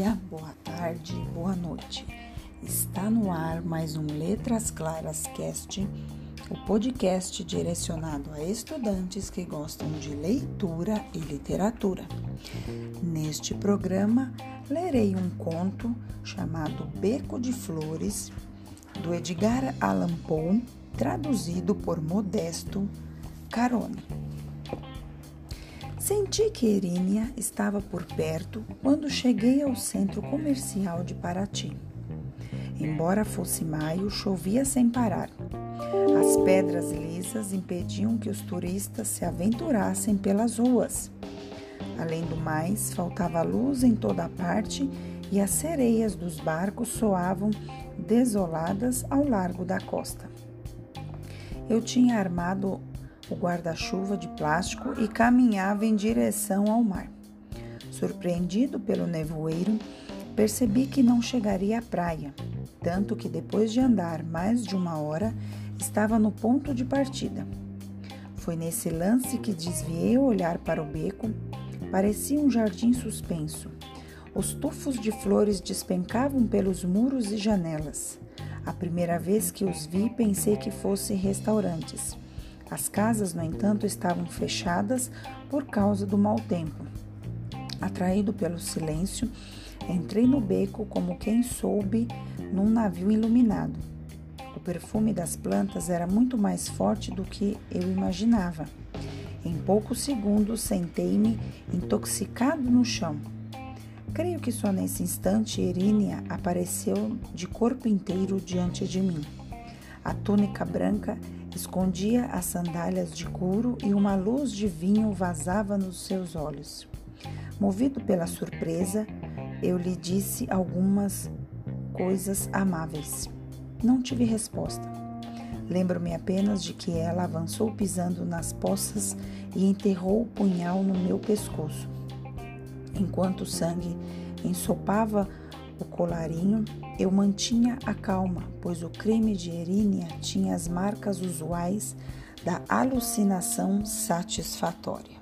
dia, boa tarde, boa noite. Está no ar mais um Letras Claras Cast, o podcast direcionado a estudantes que gostam de leitura e literatura. Neste programa, lerei um conto chamado Beco de Flores, do Edgar Allan Poe, traduzido por Modesto Carone. Senti que Erínia estava por perto quando cheguei ao centro comercial de Paraty. Embora fosse maio, chovia sem parar. As pedras lisas impediam que os turistas se aventurassem pelas ruas. Além do mais, faltava luz em toda parte e as sereias dos barcos soavam desoladas ao largo da costa. Eu tinha armado o guarda-chuva de plástico e caminhava em direção ao mar. Surpreendido pelo nevoeiro, percebi que não chegaria à praia, tanto que depois de andar mais de uma hora, estava no ponto de partida. Foi nesse lance que desviei o olhar para o beco. Parecia um jardim suspenso. Os tufos de flores despencavam pelos muros e janelas. A primeira vez que os vi, pensei que fossem restaurantes. As casas, no entanto, estavam fechadas por causa do mau tempo. Atraído pelo silêncio, entrei no beco como quem soube num navio iluminado. O perfume das plantas era muito mais forte do que eu imaginava. Em poucos segundos sentei-me intoxicado no chão. Creio que só nesse instante Erínia apareceu de corpo inteiro diante de mim. A túnica branca escondia as sandálias de couro e uma luz de vinho vazava nos seus olhos. Movido pela surpresa, eu lhe disse algumas coisas amáveis. Não tive resposta. Lembro-me apenas de que ela avançou pisando nas poças e enterrou o punhal no meu pescoço. Enquanto o sangue ensopava o colarinho, eu mantinha a calma, pois o crime de Erínia tinha as marcas usuais da alucinação satisfatória.